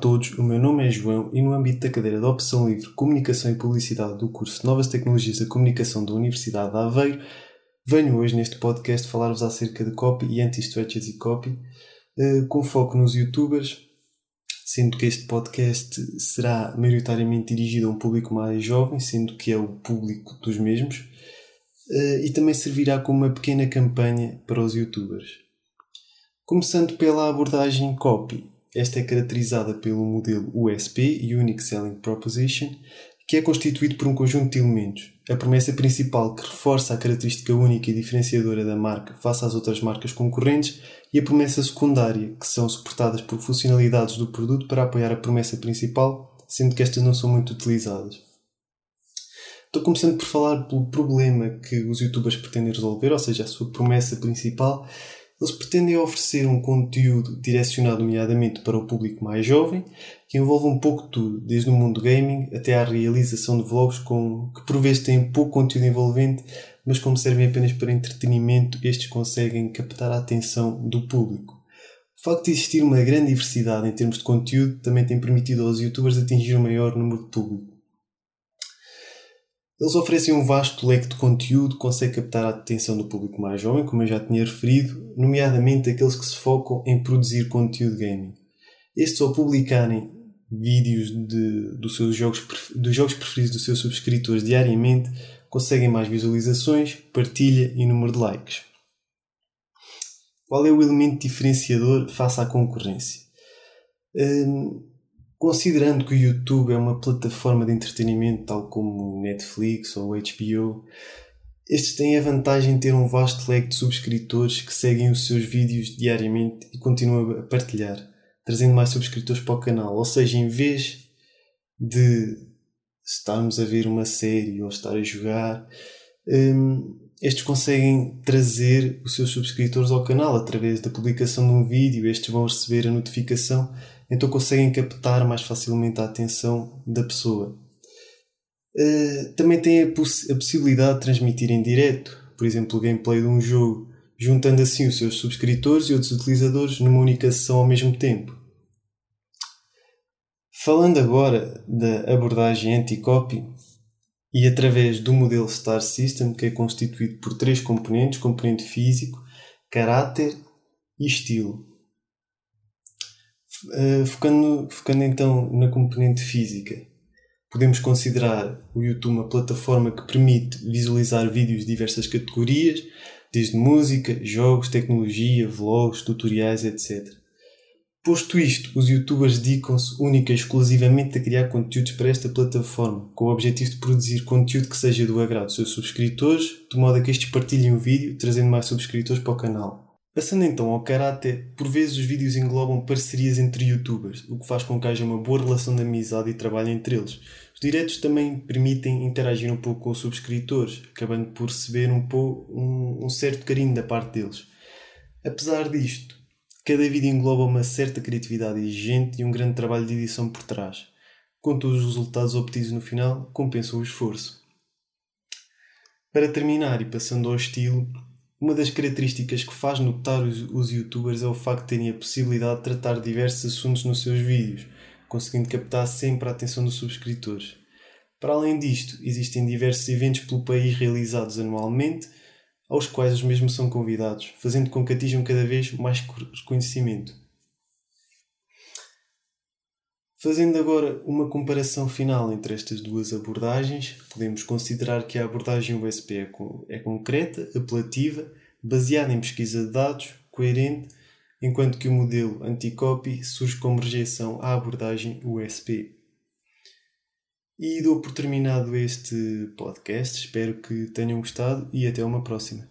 todos, o meu nome é João e no âmbito da cadeira de Opção Livre Comunicação e Publicidade do curso Novas Tecnologias da Comunicação da Universidade de Aveiro, venho hoje neste podcast falar-vos acerca de copy e anti-strategy copy, eh, com foco nos youtubers, sendo que este podcast será maioritariamente dirigido a um público mais jovem, sendo que é o público dos mesmos, eh, e também servirá como uma pequena campanha para os youtubers. Começando pela abordagem copy, esta é caracterizada pelo modelo USP Unique Selling Proposition, que é constituído por um conjunto de elementos. A promessa principal que reforça a característica única e diferenciadora da marca face às outras marcas concorrentes e a promessa secundária, que são suportadas por funcionalidades do produto para apoiar a promessa principal, sendo que estas não são muito utilizadas. Estou começando por falar pelo problema que os youtubers pretendem resolver, ou seja, a sua promessa principal, eles pretendem oferecer um conteúdo direcionado nomeadamente para o público mais jovem, que envolve um pouco de tudo, desde o mundo gaming até à realização de vlogs com, que por vezes têm pouco conteúdo envolvente, mas como servem apenas para entretenimento, estes conseguem captar a atenção do público. O facto de existir uma grande diversidade em termos de conteúdo também tem permitido aos youtubers atingir um maior número de público. Eles oferecem um vasto leque de conteúdo que consegue captar a atenção do público mais jovem, como eu já tinha referido, nomeadamente aqueles que se focam em produzir conteúdo gaming. Estes, ao publicarem vídeos de, dos, seus jogos, dos jogos preferidos dos seus subscritores diariamente, conseguem mais visualizações, partilha e número de likes. Qual é o elemento diferenciador face à concorrência? Hum, Considerando que o YouTube é uma plataforma de entretenimento tal como Netflix ou HBO, estes têm a vantagem de ter um vasto leque de subscritores que seguem os seus vídeos diariamente e continuam a partilhar, trazendo mais subscritores para o canal. Ou seja, em vez de estarmos a ver uma série ou estar a jogar, um, estes conseguem trazer os seus subscritores ao canal através da publicação de um vídeo. Estes vão receber a notificação então conseguem captar mais facilmente a atenção da pessoa. Uh, também têm a, poss a, possibilidade de transmitir em direto, por exemplo, o gameplay de um jogo, juntando assim os seus subscritores e outros utilizadores numa única sessão ao mesmo tempo. Falando agora da abordagem anti-copy e através do modelo Star System, que é constituído por três componentes: componente físico, caráter e estilo. Uh, focando, focando então na componente física, podemos considerar o YouTube uma plataforma que permite visualizar vídeos de diversas categorias, desde música, jogos, tecnologia, vlogs, tutoriais, etc. Posto isto, os youtubers dedicam-se única e exclusivamente a criar conteúdos para esta plataforma, com o objetivo de produzir conteúdo que seja do agrado dos seus subscritores, de modo a que estes partilhem o vídeo, trazendo mais subscritores para o canal. Passando então ao caráter, por vezes os vídeos englobam parcerias entre youtubers, o que faz com que haja uma boa relação de amizade e trabalho entre eles. Os diretos também permitem interagir um pouco com os subscritores, acabando por receber um, pouco, um, um certo carinho da parte deles. Apesar disto, cada vídeo engloba uma certa criatividade exigente e um grande trabalho de edição por trás. Contudo, os resultados obtidos no final compensam o esforço. Para terminar e passando ao estilo, uma das características que faz notar os, os youtubers é o facto de terem a possibilidade de tratar diversos assuntos nos seus vídeos, conseguindo captar sempre a atenção dos subscritores. Para além disto, existem diversos eventos pelo país realizados anualmente, aos quais os mesmos são convidados, fazendo com que atinjam cada vez mais reconhecimento. Fazendo agora uma comparação final entre estas duas abordagens, podemos considerar que a abordagem USP é, é concreta, apelativa, baseada em pesquisa de dados, coerente, enquanto que o modelo anti-copy surge como rejeição à abordagem USP. E dou por terminado este podcast, espero que tenham gostado e até uma próxima.